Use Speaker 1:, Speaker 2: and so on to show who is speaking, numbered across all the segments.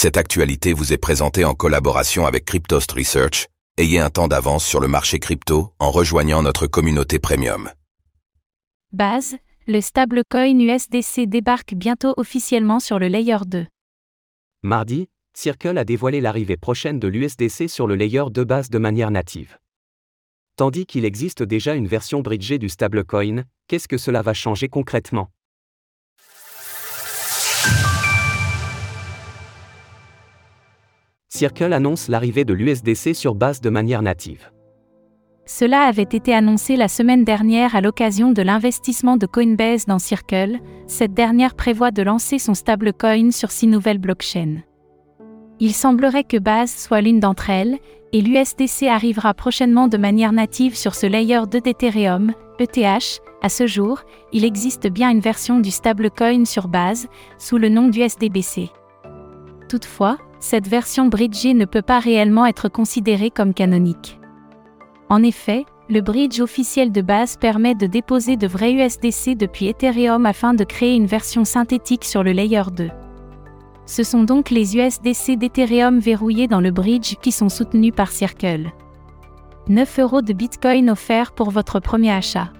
Speaker 1: Cette actualité vous est présentée en collaboration avec Cryptost Research. Ayez un temps d'avance sur le marché crypto en rejoignant notre communauté premium.
Speaker 2: Base, le stablecoin USDC débarque bientôt officiellement sur le Layer 2.
Speaker 3: Mardi, Circle a dévoilé l'arrivée prochaine de l'USDC sur le Layer 2 base de manière native. Tandis qu'il existe déjà une version bridgée du stablecoin, qu'est-ce que cela va changer concrètement? Circle annonce l'arrivée de l'USDC sur base de manière native.
Speaker 2: Cela avait été annoncé la semaine dernière à l'occasion de l'investissement de Coinbase dans Circle. Cette dernière prévoit de lancer son stablecoin sur six nouvelles blockchains. Il semblerait que Base soit l'une d'entre elles, et l'USDC arrivera prochainement de manière native sur ce layer 2 d'Ethereum, ETH. À ce jour, il existe bien une version du stablecoin sur Base, sous le nom d'USDBC. Toutefois, cette version bridgée ne peut pas réellement être considérée comme canonique. En effet, le bridge officiel de base permet de déposer de vrais USDC depuis Ethereum afin de créer une version synthétique sur le layer 2. Ce sont donc les USDC d'Ethereum verrouillés dans le bridge qui sont soutenus par Circle. 9 euros de Bitcoin offerts pour votre premier achat.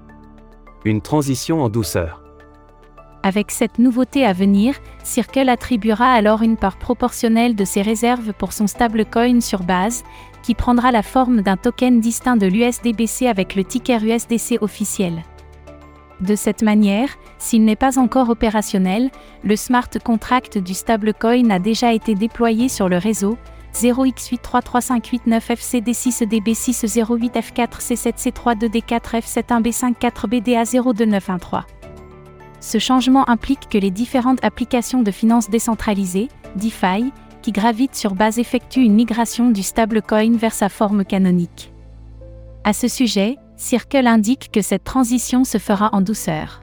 Speaker 3: Une transition en douceur.
Speaker 2: Avec cette nouveauté à venir, Circle attribuera alors une part proportionnelle de ses réserves pour son stablecoin sur base, qui prendra la forme d'un token distinct de l'USDBC avec le ticker USDC officiel. De cette manière, s'il n'est pas encore opérationnel, le smart contract du stablecoin a déjà été déployé sur le réseau 0x833589FCD6DB608F4C7C3 2D4F71B54BDA02913. Ce changement implique que les différentes applications de finances décentralisées, DeFi, qui gravitent sur base effectuent une migration du stablecoin vers sa forme canonique. À ce sujet, Circle indique que cette transition se fera en douceur.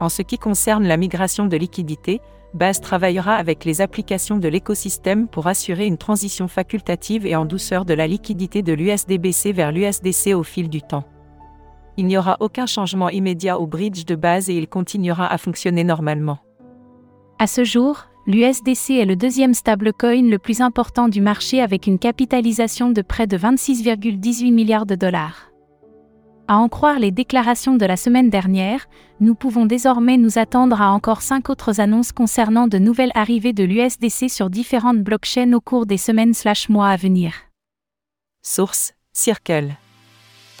Speaker 4: En ce qui concerne la migration de liquidités, Base travaillera avec les applications de l'écosystème pour assurer une transition facultative et en douceur de la liquidité de l'USDBC vers l'USDC au fil du temps. Il n'y aura aucun changement immédiat au bridge de base et il continuera à fonctionner normalement.
Speaker 2: À ce jour, l'USDC est le deuxième stablecoin le plus important du marché avec une capitalisation de près de 26,18 milliards de dollars. À en croire les déclarations de la semaine dernière, nous pouvons désormais nous attendre à encore cinq autres annonces concernant de nouvelles arrivées de l'USDC sur différentes blockchains au cours des semaines/mois à venir.
Speaker 4: Source Circle.